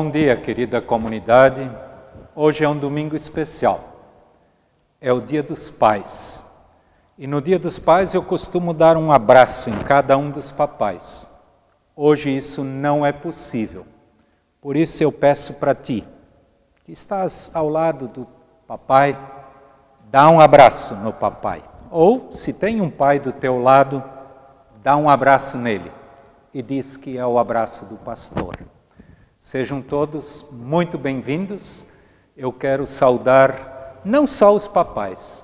Bom dia, querida comunidade. Hoje é um domingo especial. É o Dia dos Pais. E no Dia dos Pais eu costumo dar um abraço em cada um dos papais. Hoje isso não é possível. Por isso eu peço para ti, que estás ao lado do papai, dá um abraço no papai. Ou, se tem um pai do teu lado, dá um abraço nele e diz que é o abraço do pastor. Sejam todos muito bem-vindos. Eu quero saudar não só os papais,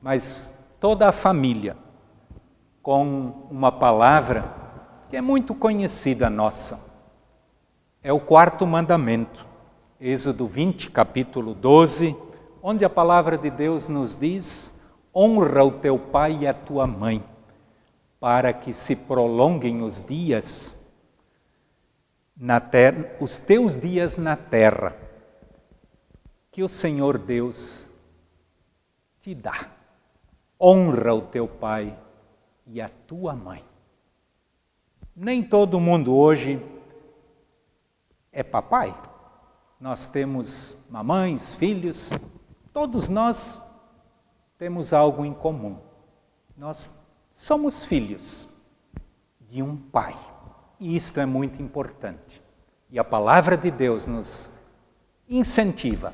mas toda a família com uma palavra que é muito conhecida nossa. É o quarto mandamento, Êxodo 20, capítulo 12, onde a palavra de Deus nos diz: honra o teu pai e a tua mãe, para que se prolonguem os dias na terra, os teus dias na terra, que o Senhor Deus te dá. Honra o teu pai e a tua mãe. Nem todo mundo hoje é papai. Nós temos mamães, filhos, todos nós temos algo em comum. Nós somos filhos de um pai. E isto é muito importante. E a palavra de Deus nos incentiva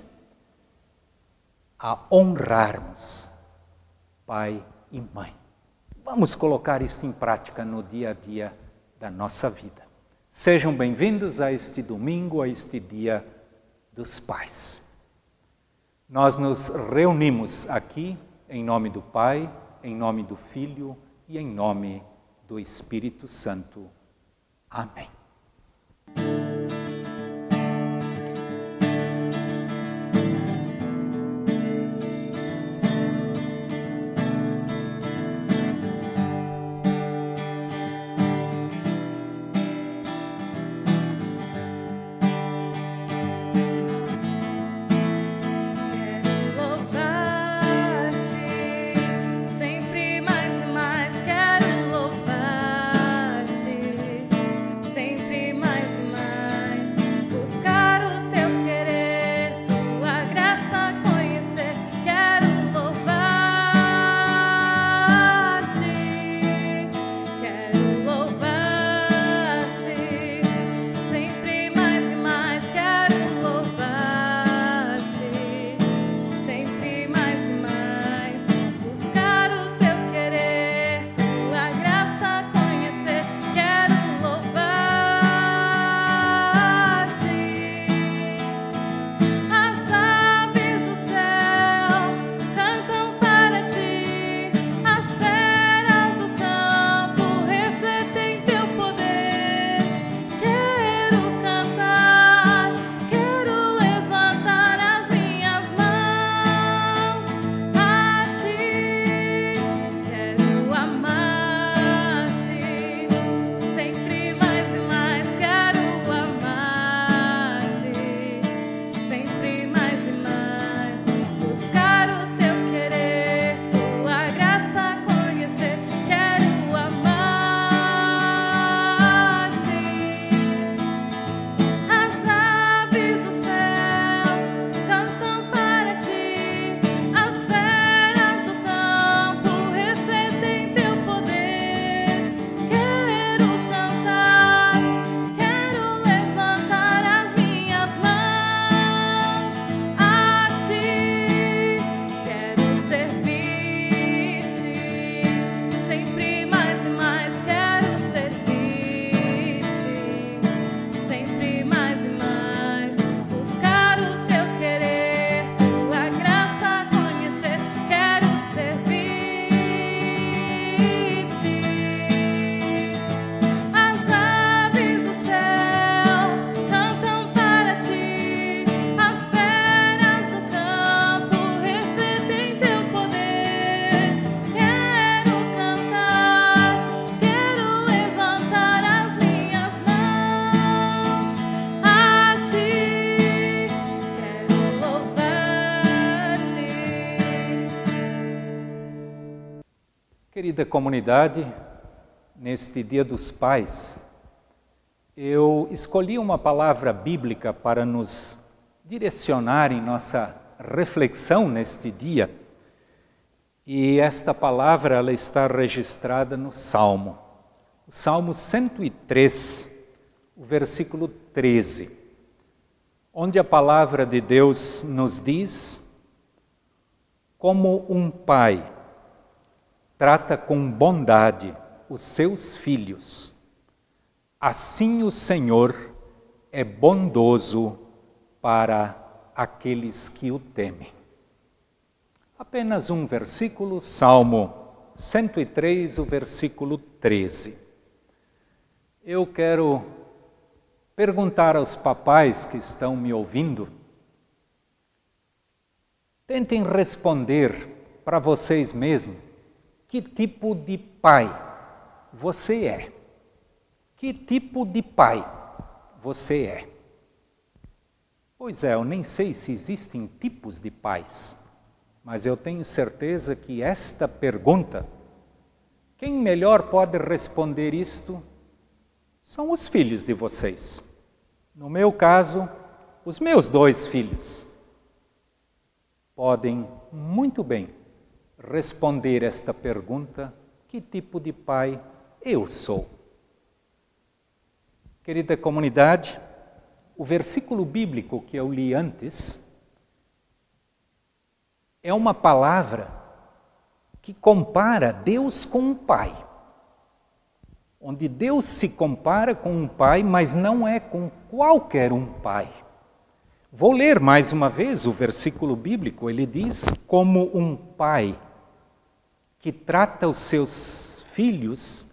a honrarmos pai e mãe. Vamos colocar isto em prática no dia a dia da nossa vida. Sejam bem-vindos a este domingo, a este dia dos pais. Nós nos reunimos aqui em nome do Pai, em nome do Filho e em nome do Espírito Santo. Amém. Querida comunidade, neste Dia dos Pais, eu escolhi uma palavra bíblica para nos direcionar em nossa reflexão neste dia. E esta palavra ela está registrada no Salmo. O Salmo 103, o versículo 13, onde a palavra de Deus nos diz como um pai trata com bondade os seus filhos, assim o Senhor é bondoso para aqueles que o temem. Apenas um versículo, Salmo 103, o versículo 13. Eu quero perguntar aos papais que estão me ouvindo, tentem responder para vocês mesmos que tipo de pai você é? Que tipo de pai você é? Pois é, eu nem sei se existem tipos de pais, mas eu tenho certeza que esta pergunta, quem melhor pode responder isto são os filhos de vocês. No meu caso, os meus dois filhos podem muito bem responder esta pergunta: que tipo de pai eu sou? Querida comunidade, o versículo bíblico que eu li antes é uma palavra que compara Deus com um pai. Onde Deus se compara com um pai, mas não é com qualquer um pai. Vou ler mais uma vez o versículo bíblico. Ele diz: Como um pai que trata os seus filhos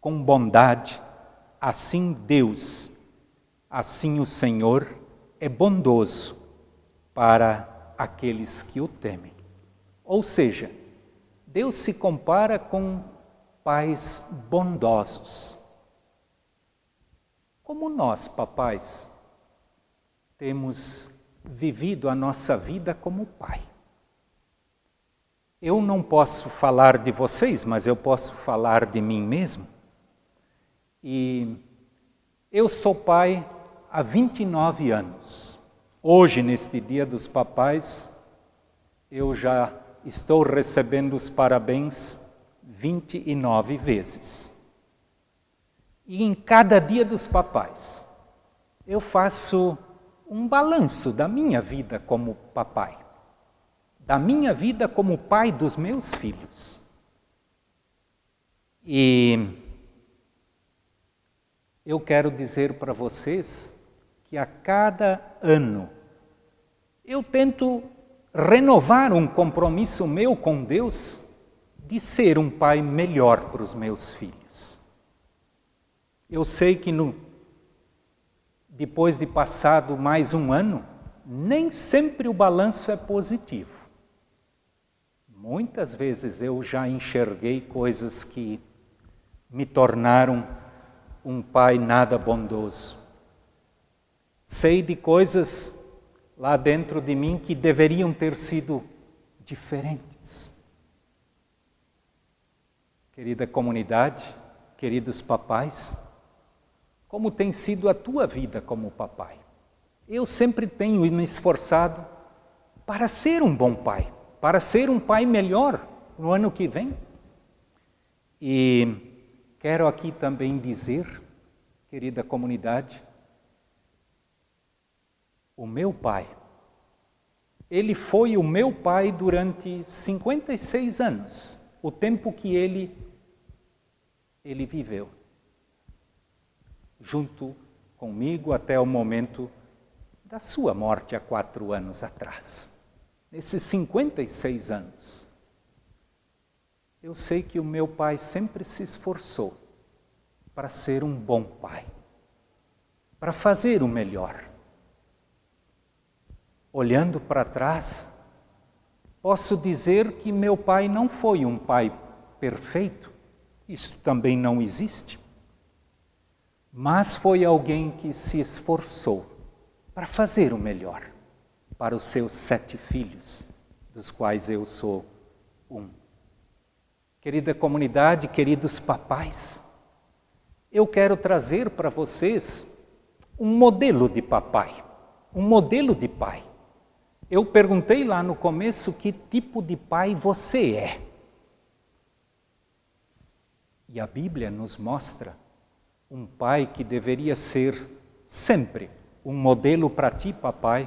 com bondade, assim Deus, assim o Senhor é bondoso para aqueles que o temem. Ou seja, Deus se compara com pais bondosos. Como nós, papais, temos vivido a nossa vida como pai. Eu não posso falar de vocês, mas eu posso falar de mim mesmo. E eu sou pai há 29 anos. Hoje, neste Dia dos Papais, eu já estou recebendo os parabéns 29 vezes. E em cada Dia dos Papais, eu faço um balanço da minha vida como papai da minha vida como pai dos meus filhos. E eu quero dizer para vocês que a cada ano eu tento renovar um compromisso meu com Deus de ser um pai melhor para os meus filhos. Eu sei que no, depois de passado mais um ano, nem sempre o balanço é positivo. Muitas vezes eu já enxerguei coisas que me tornaram um pai nada bondoso. Sei de coisas lá dentro de mim que deveriam ter sido diferentes. Querida comunidade, queridos papais, como tem sido a tua vida como papai? Eu sempre tenho me esforçado para ser um bom pai para ser um pai melhor no ano que vem. E quero aqui também dizer, querida comunidade, o meu pai, ele foi o meu pai durante 56 anos, o tempo que ele ele viveu junto comigo até o momento da sua morte há quatro anos atrás nesses 56 anos, eu sei que o meu pai sempre se esforçou para ser um bom pai, para fazer o melhor. Olhando para trás, posso dizer que meu pai não foi um pai perfeito, isso também não existe, mas foi alguém que se esforçou para fazer o melhor para os seus sete filhos, dos quais eu sou um. Querida comunidade, queridos papais, eu quero trazer para vocês um modelo de papai, um modelo de pai. Eu perguntei lá no começo que tipo de pai você é. E a Bíblia nos mostra um pai que deveria ser sempre um modelo para ti, papai,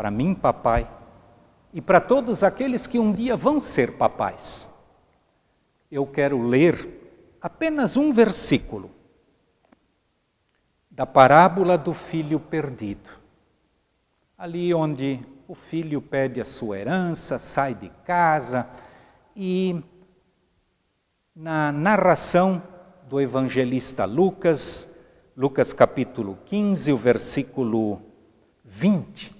para mim, papai, e para todos aqueles que um dia vão ser papais eu quero ler apenas um versículo da parábola do filho perdido. Ali onde o filho pede a sua herança, sai de casa e na narração do evangelista Lucas, Lucas capítulo 15, o versículo 20,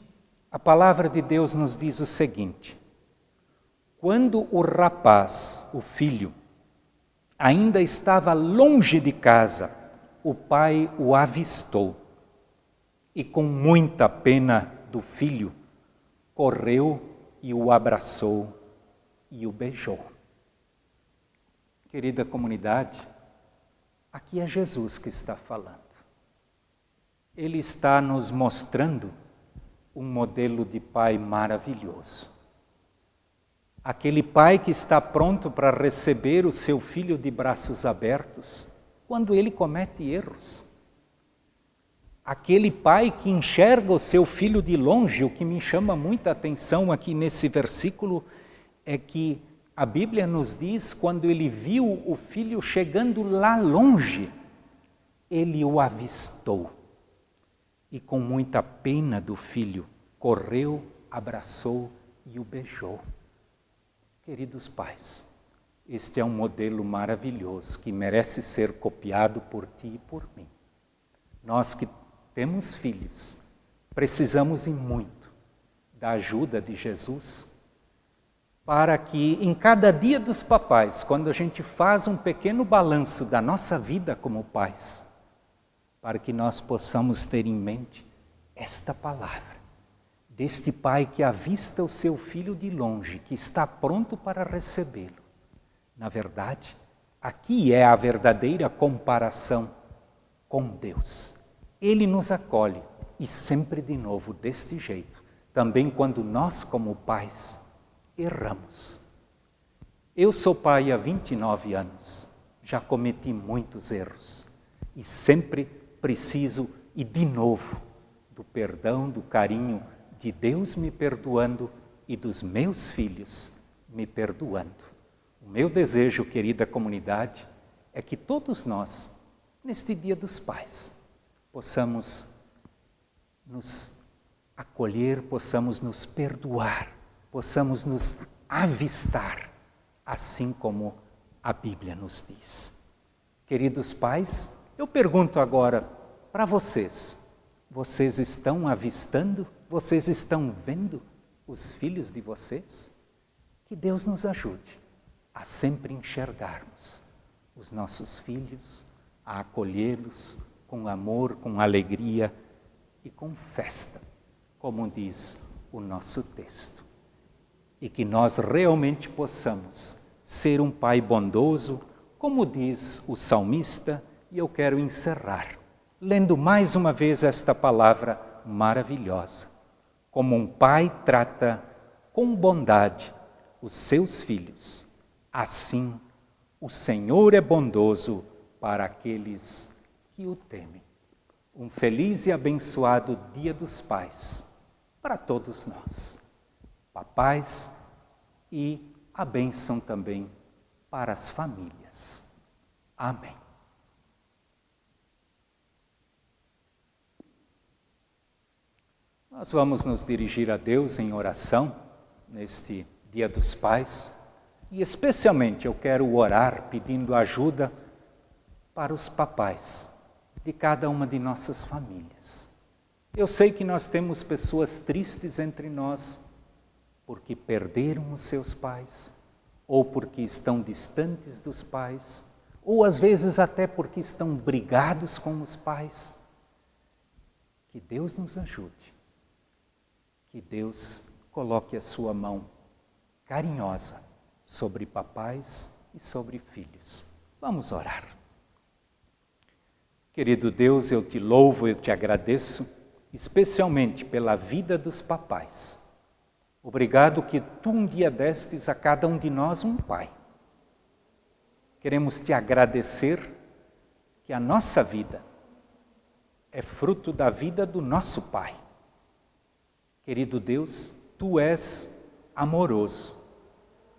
a palavra de Deus nos diz o seguinte: Quando o rapaz, o filho, ainda estava longe de casa, o pai o avistou e, com muita pena do filho, correu e o abraçou e o beijou. Querida comunidade, aqui é Jesus que está falando. Ele está nos mostrando um modelo de pai maravilhoso. Aquele pai que está pronto para receber o seu filho de braços abertos quando ele comete erros. Aquele pai que enxerga o seu filho de longe, o que me chama muita atenção aqui nesse versículo é que a Bíblia nos diz quando ele viu o filho chegando lá longe, ele o avistou e com muita pena do filho correu, abraçou e o beijou. Queridos pais, este é um modelo maravilhoso que merece ser copiado por ti e por mim. Nós que temos filhos, precisamos e muito da ajuda de Jesus para que em cada dia dos papais, quando a gente faz um pequeno balanço da nossa vida como pais, para que nós possamos ter em mente esta palavra deste pai que avista o seu filho de longe, que está pronto para recebê-lo. Na verdade, aqui é a verdadeira comparação com Deus. Ele nos acolhe e sempre de novo deste jeito, também quando nós, como pais, erramos. Eu sou pai há 29 anos, já cometi muitos erros e sempre preciso, e de novo, do perdão, do carinho de Deus me perdoando e dos meus filhos me perdoando. O meu desejo, querida comunidade, é que todos nós, neste Dia dos Pais, possamos nos acolher, possamos nos perdoar, possamos nos avistar, assim como a Bíblia nos diz. Queridos pais, eu pergunto agora para vocês: vocês estão avistando? Vocês estão vendo os filhos de vocês? Que Deus nos ajude a sempre enxergarmos os nossos filhos, a acolhê-los com amor, com alegria e com festa, como diz o nosso texto. E que nós realmente possamos ser um pai bondoso, como diz o salmista, e eu quero encerrar lendo mais uma vez esta palavra maravilhosa como um pai trata com bondade os seus filhos, assim o Senhor é bondoso para aqueles que o temem. Um feliz e abençoado Dia dos Pais para todos nós. Papais e a bênção também para as famílias. Amém. Nós vamos nos dirigir a Deus em oração neste Dia dos Pais e, especialmente, eu quero orar pedindo ajuda para os papais de cada uma de nossas famílias. Eu sei que nós temos pessoas tristes entre nós porque perderam os seus pais, ou porque estão distantes dos pais, ou às vezes até porque estão brigados com os pais. Que Deus nos ajude que Deus coloque a sua mão carinhosa sobre papais e sobre filhos. Vamos orar. Querido Deus, eu te louvo, eu te agradeço, especialmente pela vida dos papais. Obrigado que tu um dia destes a cada um de nós um pai. Queremos te agradecer que a nossa vida é fruto da vida do nosso pai. Querido Deus, tu és amoroso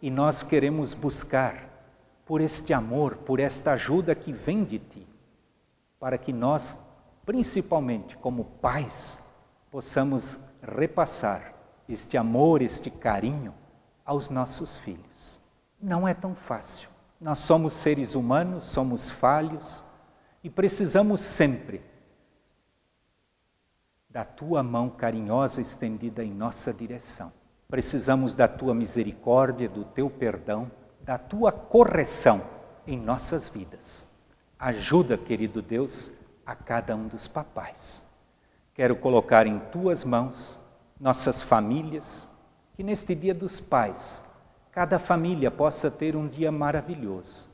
e nós queremos buscar por este amor, por esta ajuda que vem de ti para que nós, principalmente como pais, possamos repassar este amor, este carinho aos nossos filhos. Não é tão fácil. Nós somos seres humanos, somos falhos e precisamos sempre da tua mão carinhosa estendida em nossa direção. Precisamos da tua misericórdia, do teu perdão, da tua correção em nossas vidas. Ajuda, querido Deus, a cada um dos papais. Quero colocar em tuas mãos nossas famílias, que neste Dia dos Pais, cada família possa ter um dia maravilhoso.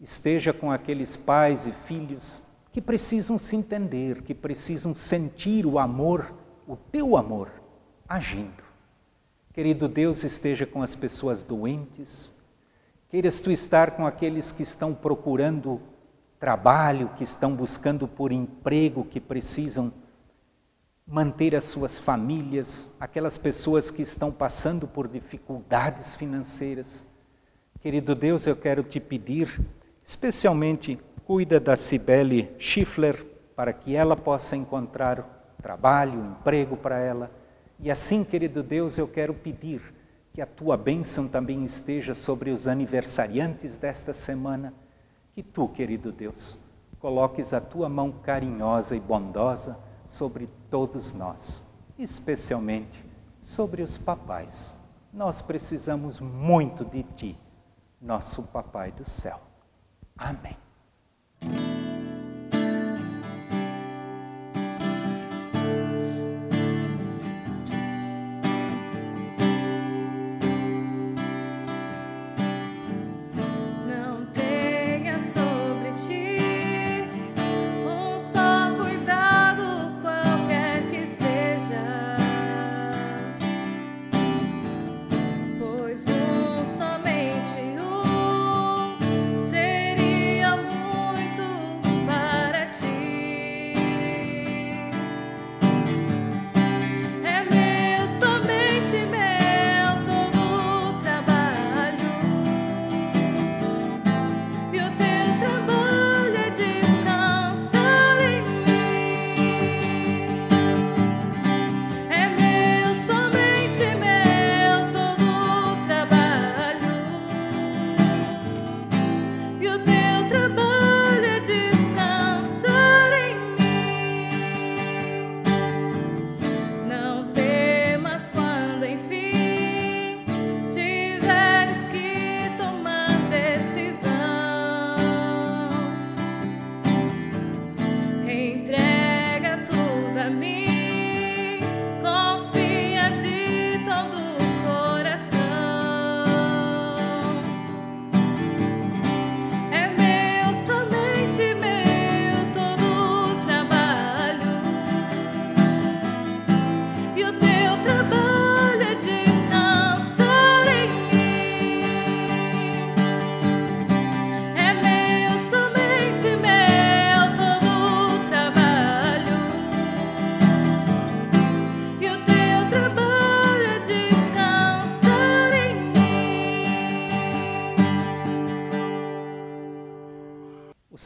Esteja com aqueles pais e filhos que precisam se entender, que precisam sentir o amor, o teu amor, agindo. Querido Deus, esteja com as pessoas doentes, queiras tu estar com aqueles que estão procurando trabalho, que estão buscando por emprego, que precisam manter as suas famílias, aquelas pessoas que estão passando por dificuldades financeiras. Querido Deus, eu quero te pedir, especialmente, cuida da Cibele Schiffler, para que ela possa encontrar trabalho, emprego para ela. E assim, querido Deus, eu quero pedir que a tua bênção também esteja sobre os aniversariantes desta semana que tu, querido Deus, coloques a tua mão carinhosa e bondosa sobre todos nós, especialmente sobre os papais. Nós precisamos muito de ti, nosso Papai do céu. Amém. Thank you.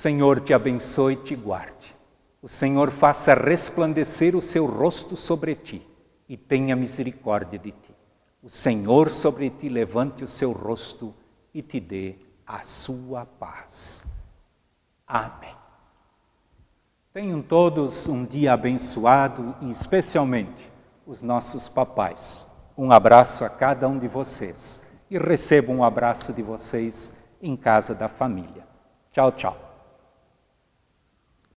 Senhor te abençoe e te guarde. O Senhor faça resplandecer o seu rosto sobre ti e tenha misericórdia de ti. O Senhor sobre ti levante o seu rosto e te dê a sua paz. Amém. Tenham todos um dia abençoado e especialmente os nossos papais. Um abraço a cada um de vocês e recebam um abraço de vocês em casa da família. Tchau, tchau.